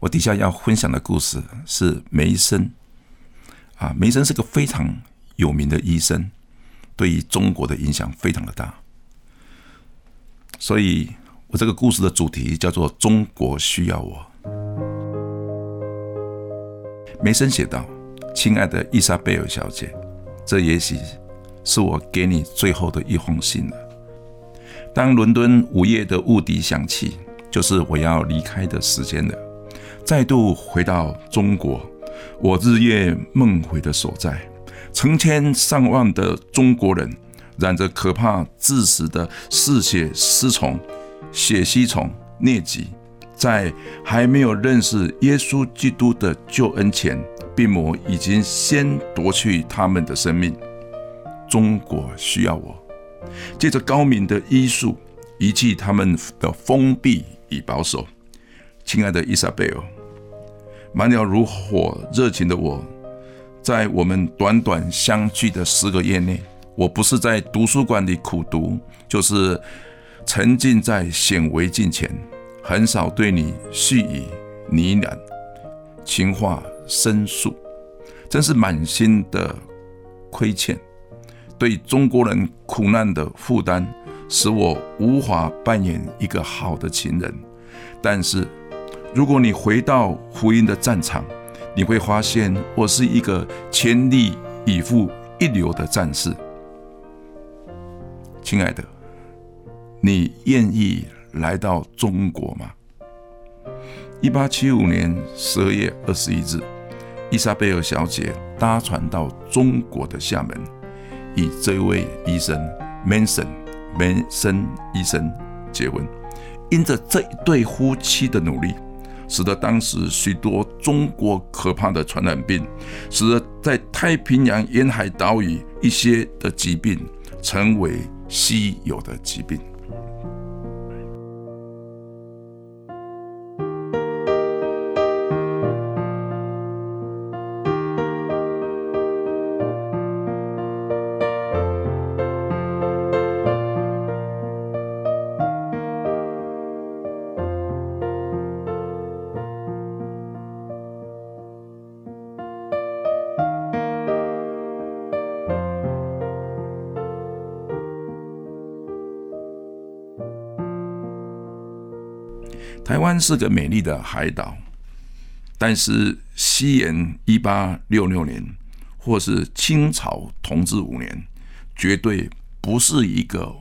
我底下要分享的故事是梅森。啊，梅森是个非常有名的医生。对于中国的影响非常的大，所以我这个故事的主题叫做“中国需要我”。梅森写道：“亲爱的伊莎贝尔小姐，这也许是我给你最后的一封信了。当伦敦午夜的雾笛响起，就是我要离开的时间了。再度回到中国，我日夜梦回的所在。”成千上万的中国人染着可怕致死的嗜血丝虫血吸虫疟疾，在还没有认识耶稣基督的救恩前，病魔已经先夺去他们的生命。中国需要我，借着高明的医术遗弃他们的封闭与保守。亲爱的伊莎贝尔，满了如火热情的我。在我们短短相聚的十个月内，我不是在图书馆里苦读，就是沉浸在显微镜前，很少对你细语呢喃，情话深诉，真是满心的亏欠。对中国人苦难的负担，使我无法扮演一个好的情人。但是，如果你回到福音的战场，你会发现，我是一个全力以赴、一流的战士。亲爱的，你愿意来到中国吗？一八七五年十二月二十一日，伊莎贝尔小姐搭船到中国的厦门，与这位医生 Manson 梅森医生结婚。因着这一对夫妻的努力。使得当时许多中国可怕的传染病，使得在太平洋沿海岛屿一些的疾病成为稀有的疾病。台湾是个美丽的海岛，但是西元一八六六年，或是清朝同治五年，绝对不是一个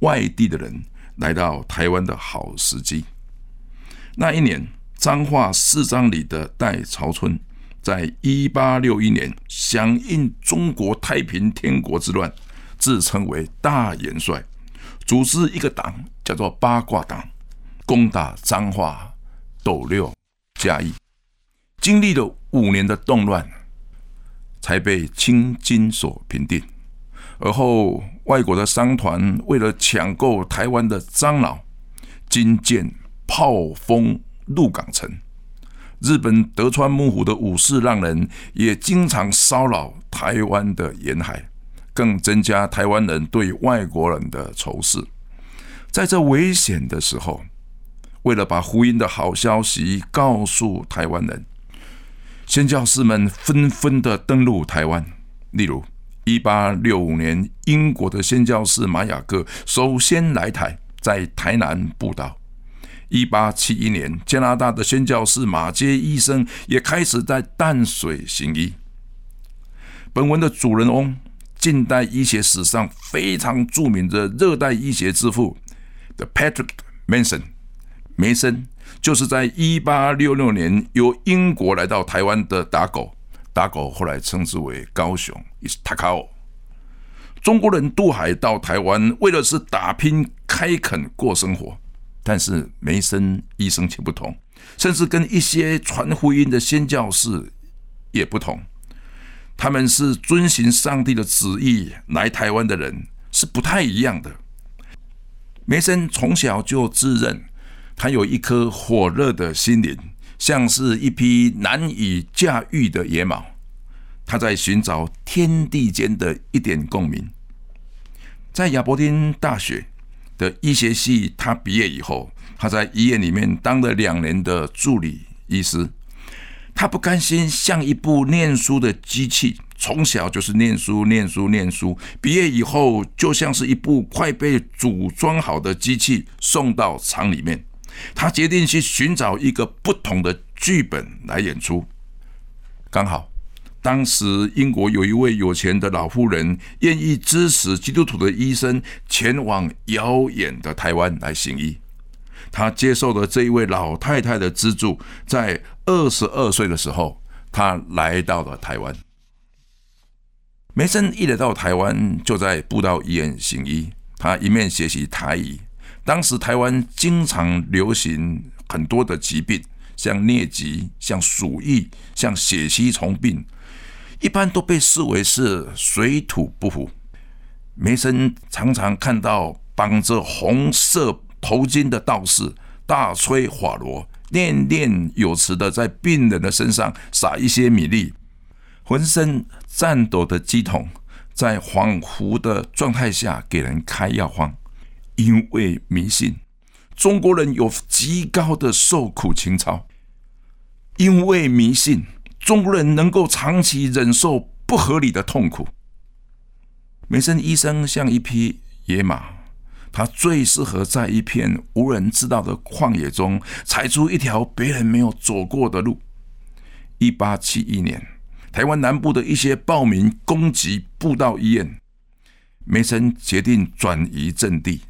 外地的人来到台湾的好时机。那一年，彰化四张里的戴朝春，在一八六一年响应中国太平天国之乱，自称为大元帅，组织一个党，叫做八卦党。攻打彰化、斗六、嘉义，经历了五年的动乱，才被清军所平定。而后，外国的商团为了抢购台湾的樟脑，军舰炮轰鹿港城。日本德川幕府的武士浪人也经常骚扰台湾的沿海，更增加台湾人对外国人的仇视。在这危险的时候，为了把福音的好消息告诉台湾人，宣教士们纷纷的登陆台湾。例如，一八六五年，英国的宣教士马雅各首先来台，在台南布道；一八七一年，加拿大的宣教士马杰医生也开始在淡水行医。本文的主人翁，近代医学史上非常著名的热带医学之父，The Patrick Manson。梅森就是在一八六六年由英国来到台湾的打狗，打狗后来称之为高雄，也是塔卡奥。中国人渡海到台湾，为的是打拼开垦过生活。但是梅森一生却不同，甚至跟一些传福音的宣教士也不同。他们是遵循上帝的旨意来台湾的人，是不太一样的。梅森从小就自认他有一颗火热的心灵，像是一匹难以驾驭的野马。他在寻找天地间的一点共鸣。在亚伯丁大学的医学系，他毕业以后，他在医院里面当了两年的助理医师。他不甘心像一部念书的机器，从小就是念书、念书、念书。毕业以后，就像是一部快被组装好的机器送到厂里面。他决定去寻找一个不同的剧本来演出。刚好，当时英国有一位有钱的老妇人，愿意支持基督徒的医生前往遥远的台湾来行医。他接受了这一位老太太的资助，在二十二岁的时候，他来到了台湾。梅森一来到台湾，就在布道医院行医。他一面学习台语，当时台湾经常流行很多的疾病，像疟疾、像鼠疫、像血吸虫病，一般都被视为是水土不服。梅森常常看到绑着红色。头巾的道士大吹法螺，念念有词的在病人的身上撒一些米粒，浑身颤抖的鸡桶在恍惚的状态下给人开药方，因为迷信，中国人有极高的受苦情操，因为迷信，中国人能够长期忍受不合理的痛苦。梅森医生像一匹野马。他最适合在一片无人知道的旷野中踩出一条别人没有走过的路。一八七一年，台湾南部的一些暴民攻击布道医院，梅森决定转移阵地，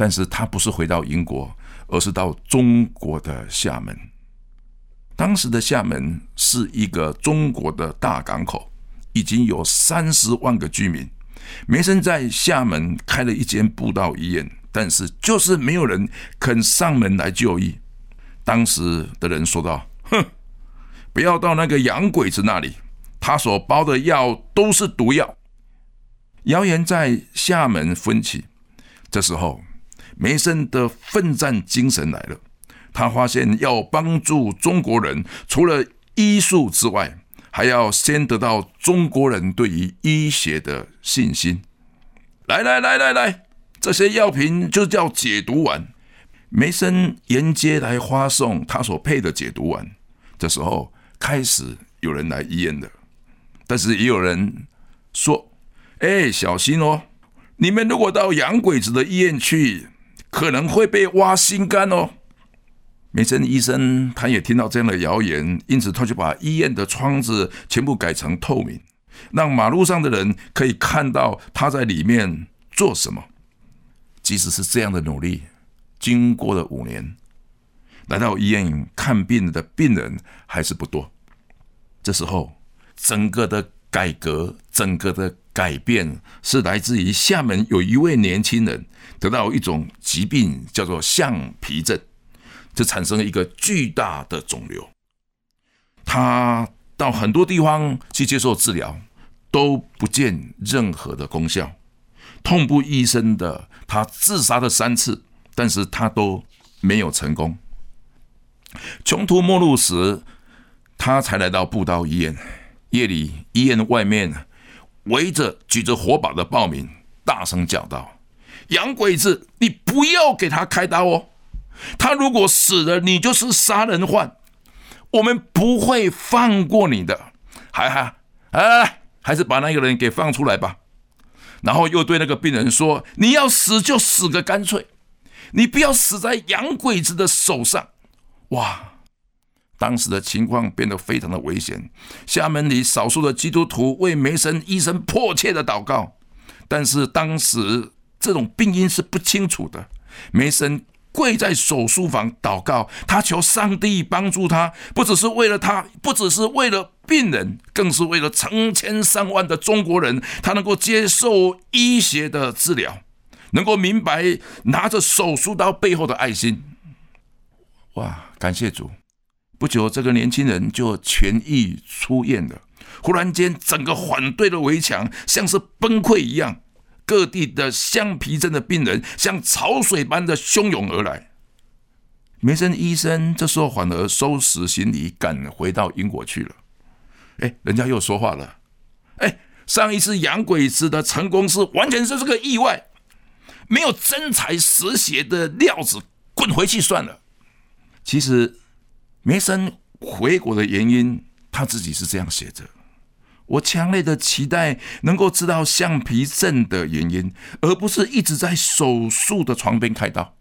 但是他不是回到英国，而是到中国的厦门。当时的厦门是一个中国的大港口，已经有三十万个居民。梅森在厦门开了一间布道医院，但是就是没有人肯上门来就医。当时的人说道：“哼，不要到那个洋鬼子那里，他所包的药都是毒药。”谣言在厦门分起。这时候，梅森的奋战精神来了。他发现要帮助中国人，除了医术之外，还要先得到中国人对于医学的信心。来来来来来，这些药品就叫解毒丸。梅森沿街来发送他所配的解毒丸。这时候开始有人来医院了，但是也有人说：“哎，小心哦！你们如果到洋鬼子的医院去，可能会被挖心肝哦。”梅森医生他也听到这样的谣言，因此他就把医院的窗子全部改成透明，让马路上的人可以看到他在里面做什么。即使是这样的努力，经过了五年，来到医院看病的病人还是不多。这时候，整个的改革、整个的改变是来自于厦门有一位年轻人得到一种疾病，叫做橡皮症。就产生了一个巨大的肿瘤，他到很多地方去接受治疗，都不见任何的功效，痛不欲生的他自杀了三次，但是他都没有成功。穷途末路时，他才来到布道医院。夜里，医院外面围着举着火把的暴民，大声叫道：“洋鬼子，你不要给他开刀哦！”他如果死了，你就是杀人犯，我们不会放过你的。还还哎，还是把那个人给放出来吧。然后又对那个病人说：“你要死就死个干脆，你不要死在洋鬼子的手上。”哇！当时的情况变得非常的危险。厦门里少数的基督徒为梅森医生迫切的祷告，但是当时这种病因是不清楚的。梅森。跪在手术房祷告，他求上帝帮助他，不只是为了他，不只是为了病人，更是为了成千上万的中国人，他能够接受医学的治疗，能够明白拿着手术刀背后的爱心。哇！感谢主，不久这个年轻人就痊愈出院了。忽然间，整个反对的围墙像是崩溃一样，各地的橡皮症的病人像潮水般的汹涌而来。梅森医生这时候反而收拾行李赶回到英国去了。哎，人家又说话了。哎，上一次养鬼子的成功是完全是这个意外，没有真才实学的料子，滚回去算了。其实梅森回国的原因，他自己是这样写着：我强烈的期待能够知道橡皮症的原因，而不是一直在手术的床边开刀。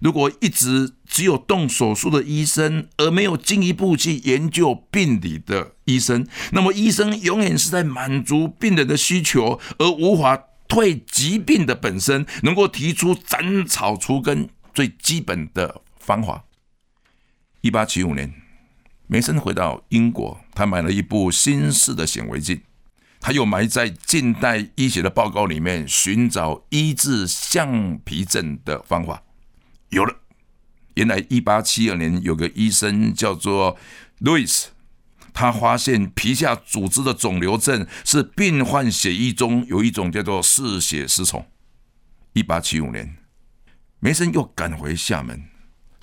如果一直只有动手术的医生，而没有进一步去研究病理的医生，那么医生永远是在满足病人的需求，而无法对疾病的本身能够提出斩草除根最基本的方法。一八七五年，梅森回到英国，他买了一部新式的显微镜，他又埋在近代医学的报告里面寻找医治橡皮症的方法。有了，原来一八七二年有个医生叫做路易斯，他发现皮下组织的肿瘤症是病患血液中有一种叫做嗜血丝虫。一八七五年，梅森又赶回厦门，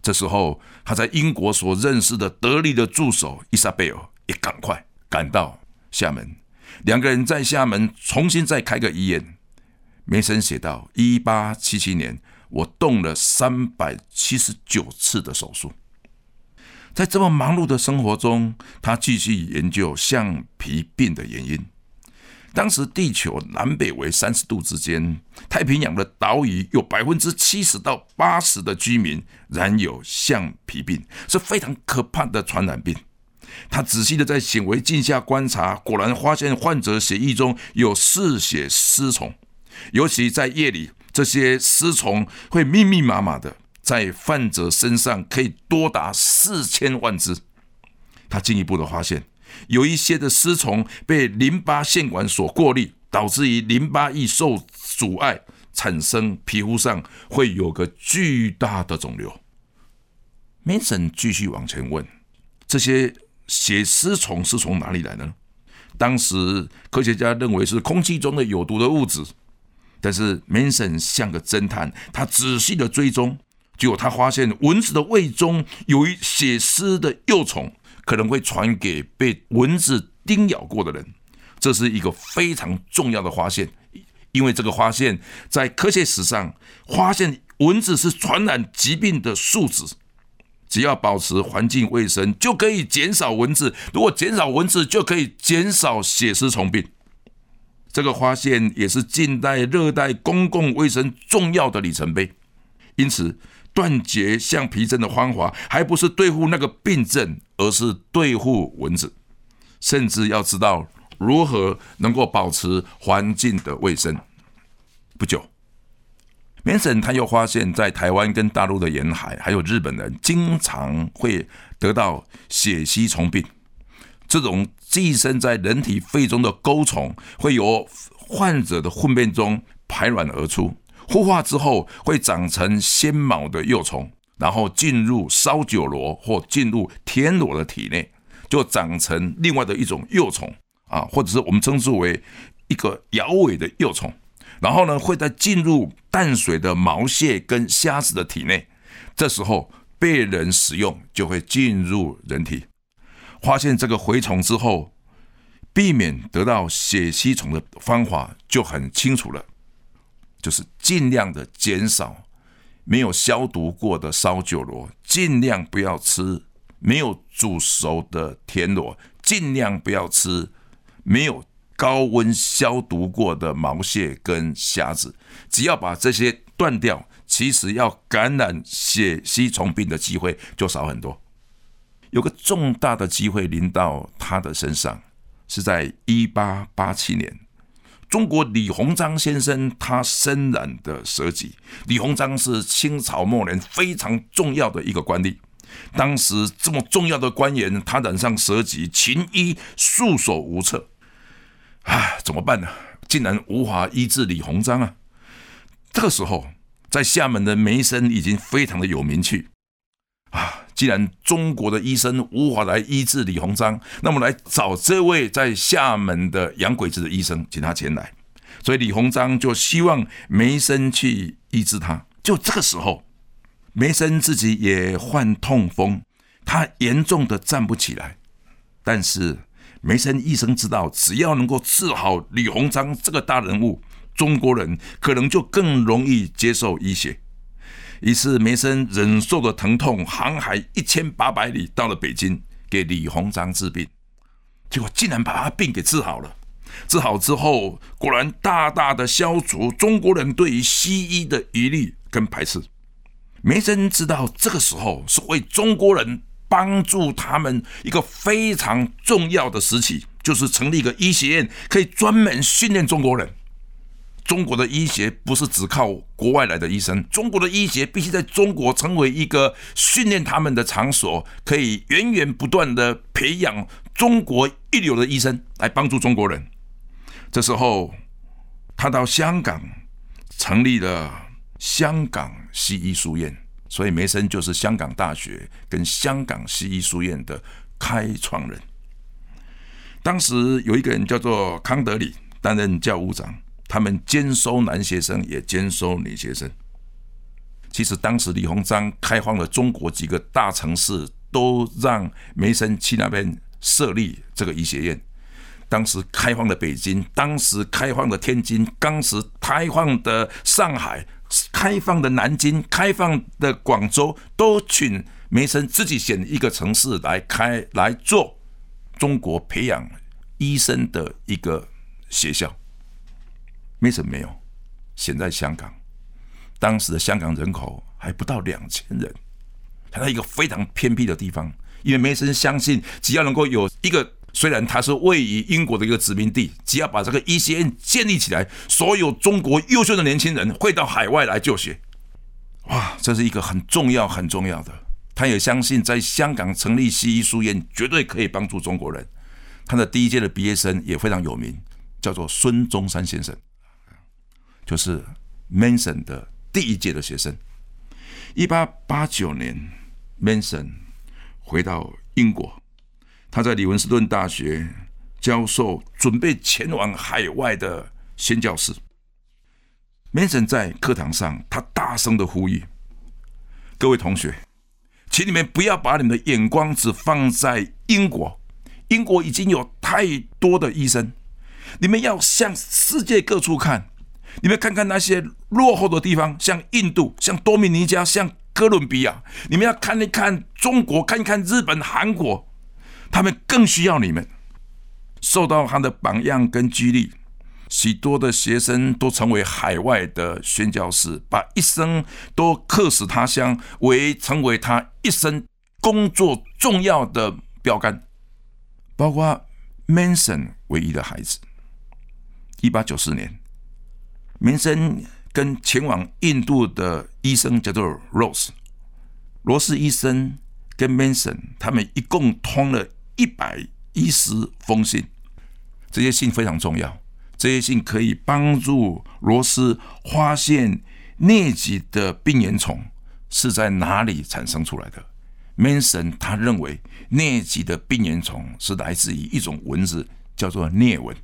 这时候他在英国所认识的得力的助手伊莎贝尔也赶快赶到厦门，两个人在厦门重新再开个医院。梅森写道：一八七七年。我动了三百七十九次的手术，在这么忙碌的生活中，他继续研究橡皮病的原因。当时地球南北为三十度之间，太平洋的岛屿有百分之七十到八十的居民染有橡皮病，是非常可怕的传染病。他仔细的在显微镜下观察，果然发现患者血液中有嗜血丝虫，尤其在夜里。这些丝虫会密密麻麻的在患者身上，可以多达四千万只。他进一步的发现，有一些的丝虫被淋巴腺管所过滤，导致于淋巴液受阻碍，产生皮肤上会有个巨大的肿瘤。Mason 继续往前问：这些血丝虫是从哪里来的呢？当时科学家认为是空气中的有毒的物质。但是 Mason 像个侦探，他仔细的追踪，结果他发现蚊子的胃中有一血丝的幼虫，可能会传给被蚊子叮咬过的人。这是一个非常重要的发现，因为这个发现在科学史上发现蚊子是传染疾病的数值。只要保持环境卫生，就可以减少蚊子；如果减少蚊子，就可以减少血丝虫病。这个发现也是近代热带公共卫生重要的里程碑，因此断绝橡皮症的方法还不是对付那个病症，而是对付蚊子，甚至要知道如何能够保持环境的卫生。不久梅森他又发现，在台湾跟大陆的沿海，还有日本人，经常会得到血吸虫病。这种寄生在人体肺中的钩虫，会由患者的粪便中排卵而出，孵化之后会长成纤毛的幼虫，然后进入烧酒螺或进入天螺的体内，就长成另外的一种幼虫啊，或者是我们称之为一个摇尾的幼虫，然后呢会在进入淡水的毛蟹跟虾子的体内，这时候被人食用就会进入人体。发现这个蛔虫之后，避免得到血吸虫的方法就很清楚了，就是尽量的减少没有消毒过的烧酒螺，尽量不要吃没有煮熟的田螺，尽量不要吃没有高温消毒过的毛蟹跟虾子。只要把这些断掉，其实要感染血吸虫病的机会就少很多。有个重大的机会临到他的身上，是在一八八七年，中国李鸿章先生他身染的蛇疾。李鸿章是清朝末年非常重要的一个官吏，当时这么重要的官员，他染上蛇疾，秦医束手无策，啊，怎么办呢？竟然无法医治李鸿章啊！这个时候，在厦门的梅森已经非常的有名气啊。既然中国的医生无法来医治李鸿章，那么来找这位在厦门的洋鬼子的医生，请他前来。所以李鸿章就希望梅森去医治他。就这个时候，梅森自己也患痛风，他严重的站不起来。但是梅森医生知道，只要能够治好李鸿章这个大人物，中国人可能就更容易接受医学。于是梅森忍受着疼痛，航海一千八百里到了北京，给李鸿章治病，结果竟然把他病给治好了。治好之后，果然大大的消除中国人对于西医的疑虑跟排斥。梅森知道这个时候是为中国人帮助他们一个非常重要的时期，就是成立一个医学院，可以专门训练中国人。中国的医学不是只靠国外来的医生，中国的医学必须在中国成为一个训练他们的场所，可以源源不断的培养中国一流的医生来帮助中国人。这时候，他到香港成立了香港西医书院，所以梅森就是香港大学跟香港西医书院的开创人。当时有一个人叫做康德里担任教务长。他们兼收男学生，也兼收女学生。其实当时李鸿章开放了中国几个大城市，都让梅森去那边设立这个医学院。当时开放的北京，当时开放的天津，当时开放的上海，开放的南京，开放的广州，都请梅森自己选一个城市来开来做中国培养医生的一个学校。没什么没有，现在香港，当时的香港人口还不到两千人，他在一个非常偏僻的地方。因为梅森相信，只要能够有一个，虽然它是位于英国的一个殖民地，只要把这个医学院建立起来，所有中国优秀的年轻人会到海外来就学。哇，这是一个很重要、很重要的。他也相信，在香港成立西医书院，绝对可以帮助中国人。他的第一届的毕业生也非常有名，叫做孙中山先生。就是 Manson 的第一届的学生。一八八九年，Manson 回到英国，他在李文斯顿大学教授，准备前往海外的宣教士。Manson 在课堂上，他大声的呼吁各位同学，请你们不要把你们的眼光只放在英国，英国已经有太多的医生，你们要向世界各处看。你们看看那些落后的地方，像印度、像多米尼加、像哥伦比亚。你们要看一看中国，看一看日本、韩国，他们更需要你们。受到他的榜样跟激励，许多的学生都成为海外的宣教师，把一生都客死他乡为成为他一生工作重要的标杆。包括 Manson 唯一的孩子，一八九四年。民生跟前往印度的医生叫做 Rose，罗斯医生跟 Manson 他们一共通了一百一十封信，这些信非常重要，这些信可以帮助罗斯发现疟疾的病原虫是在哪里产生出来的。Manson 他认为疟疾的病原虫是来自于一种蚊子，叫做疟蚊，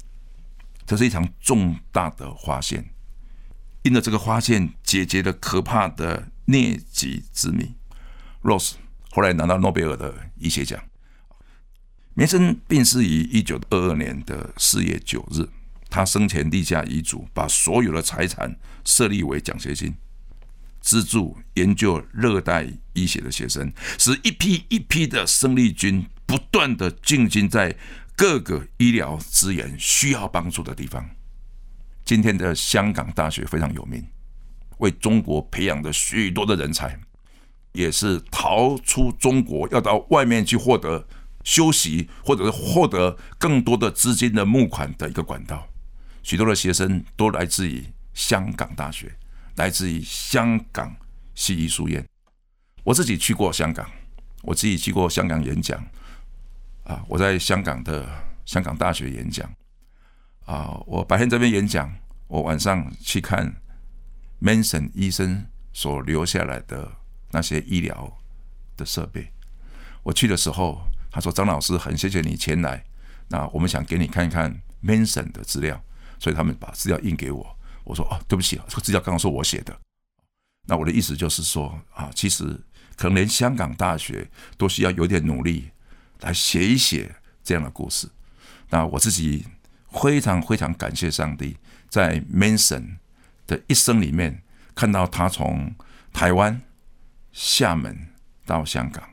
这是一场重大的发现。因着这个发现，解决了可怕的疟疾之谜。Rose 后来拿到诺贝尔的医学奖。梅森病逝于一九二二年的四月九日。他生前立下遗嘱，把所有的财产设立为奖学金，资助研究热带医学的学生，使一批一批的生力军不断的进军在各个医疗资源需要帮助的地方。今天的香港大学非常有名，为中国培养的许多的人才，也是逃出中国要到外面去获得休息，或者是获得更多的资金的募款的一个管道。许多的学生都来自于香港大学，来自于香港西医书院。我自己去过香港，我自己去过香港演讲，啊，我在香港的香港大学演讲。啊，我白天这边演讲，我晚上去看 Manson 医生所留下来的那些医疗的设备，我去的时候，他说：“张老师，很谢谢你前来，那我们想给你看一看 Manson 的资料，所以他们把资料印给我。”我说：“哦，对不起，这个资料刚刚是我写的。”那我的意思就是说啊，其实可能连香港大学都需要有点努力来写一写这样的故事。那我自己非常非常感谢上帝，在 Manson 的一生里面，看到他从台湾、厦门到香港，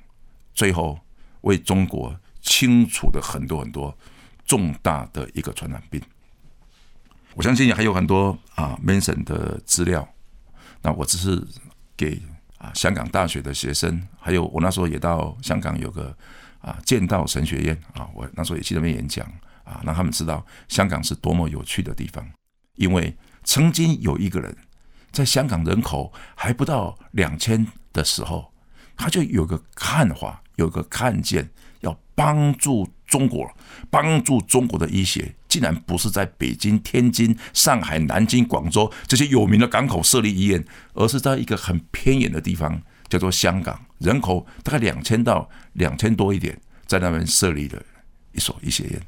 最后为中国清除的很多很多重大的一个传染病。我相信还有很多啊，Manson 的资料。那我只是给啊香港大学的学生，还有我那时候也到香港有个啊剑道神学院啊，我那时候也去那边演讲啊，让他们知道香港是多么有趣的地方。因为曾经有一个人在香港人口还不到两千的时候，他就有个看法，有个看见，要帮助中国，帮助中国的医学。竟然不是在北京、天津、上海、南京、广州这些有名的港口设立医院，而是在一个很偏远的地方，叫做香港，人口大概两千到两千多一点，在那边设立了一所医学院。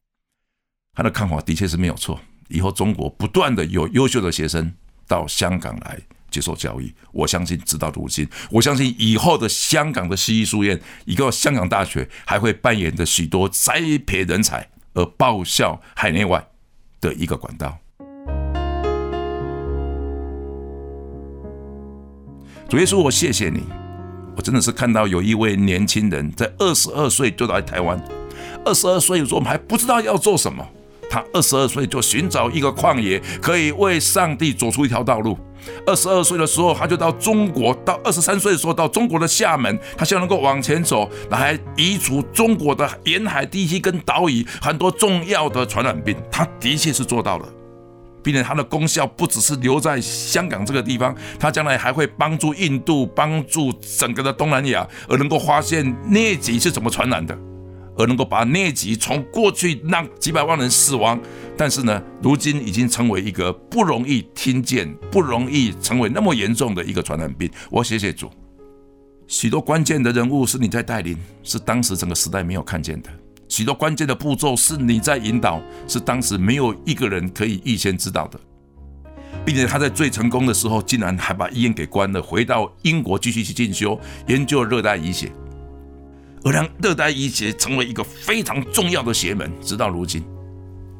他的看法的确是没有错，以后中国不断的有优秀的学生到香港来接受教育，我相信直到如今，我相信以后的香港的西医书院，一个香港大学还会扮演着许多栽培人才。而报效海内外的一个管道。主耶稣，我谢谢你，我真的是看到有一位年轻人在二十二岁就来台湾，二十二岁的时候我们还不知道要做什么。他二十二岁就寻找一个旷野，可以为上帝走出一条道路。二十二岁的时候，他就到中国；到二十三岁的时候，到中国的厦门，他希望能够往前走，来移除中国的沿海地区跟岛屿很多重要的传染病。他的确是做到了，并且他的功效不只是留在香港这个地方，他将来还会帮助印度、帮助整个的东南亚，而能够发现疟疾是怎么传染的。而能够把疟疾从过去让几百万人死亡，但是呢，如今已经成为一个不容易听见、不容易成为那么严重的一个传染病。我谢谢主，许多关键的人物是你在带领，是当时整个时代没有看见的；许多关键的步骤是你在引导，是当时没有一个人可以预先知道的，并且他在最成功的时候，竟然还把医院给关了，回到英国继续去进修研究热带医学。而让热带医学成为一个非常重要的邪门，直到如今，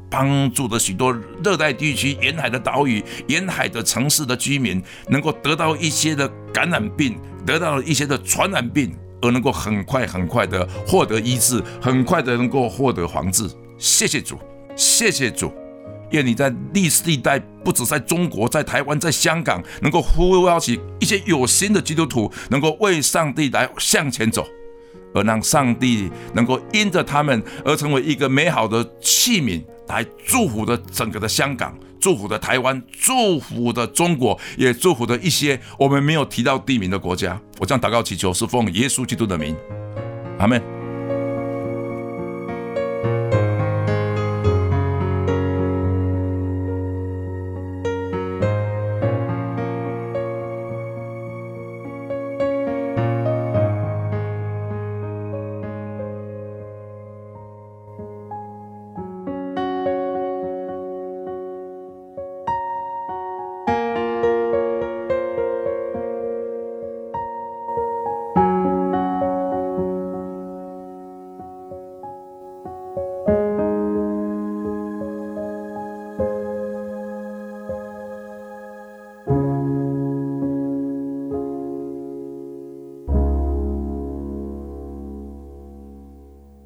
帮助了许多热带地区沿海的岛屿、沿海的城市的居民，能够得到一些的感染病，得到了一些的传染病，而能够很快很快的获得医治，很快的能够获得防治。谢谢主，谢谢主，愿你在历史历代，不止在中国，在台湾，在香港，能够呼邀起一些有心的基督徒，能够为上帝来向前走。而让上帝能够因着他们而成为一个美好的器皿，来祝福的整个的香港，祝福的台湾，祝福的中国，也祝福的一些我们没有提到地名的国家。我这样祷告祈求，是奉耶稣基督的名，阿门。